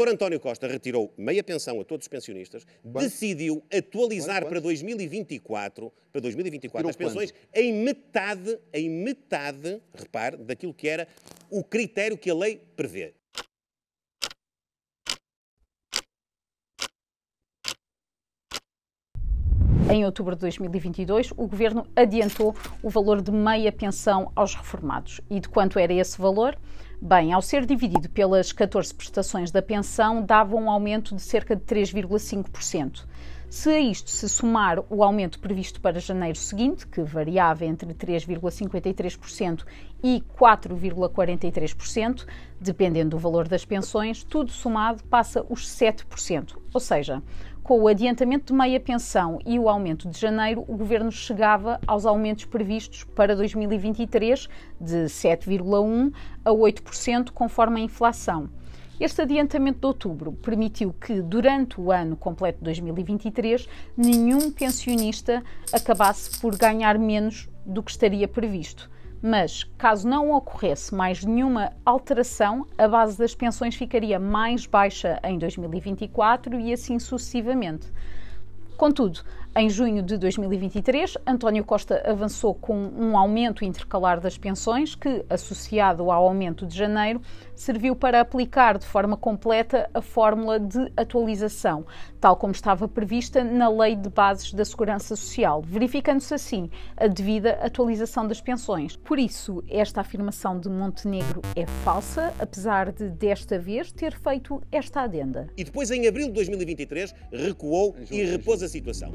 doutor António Costa retirou meia pensão a todos os pensionistas, Quanto? decidiu atualizar Quanto? para 2024, para 2024 Retirou as pensões em metade, em metade, repare, daquilo que era o critério que a lei prevê. Em outubro de 2022, o governo adiantou o valor de meia pensão aos reformados. E de quanto era esse valor? Bem, ao ser dividido pelas 14 prestações da pensão, dava um aumento de cerca de 3,5%. Se a isto se somar o aumento previsto para janeiro seguinte, que variava entre 3,53% e 4,43%, dependendo do valor das pensões, tudo somado passa os 7%. Ou seja, com o adiantamento de meia pensão e o aumento de janeiro, o governo chegava aos aumentos previstos para 2023 de 7,1% a 8%, conforme a inflação. Este adiantamento de outubro permitiu que, durante o ano completo de 2023, nenhum pensionista acabasse por ganhar menos do que estaria previsto. Mas, caso não ocorresse mais nenhuma alteração, a base das pensões ficaria mais baixa em 2024 e assim sucessivamente. Contudo, em junho de 2023, António Costa avançou com um aumento intercalar das pensões que, associado ao aumento de janeiro, serviu para aplicar de forma completa a fórmula de atualização, tal como estava prevista na Lei de Bases da Segurança Social, verificando-se assim a devida atualização das pensões. Por isso, esta afirmação de Montenegro é falsa, apesar de desta vez ter feito esta adenda. E depois, em abril de 2023, recuou e repôs a situação.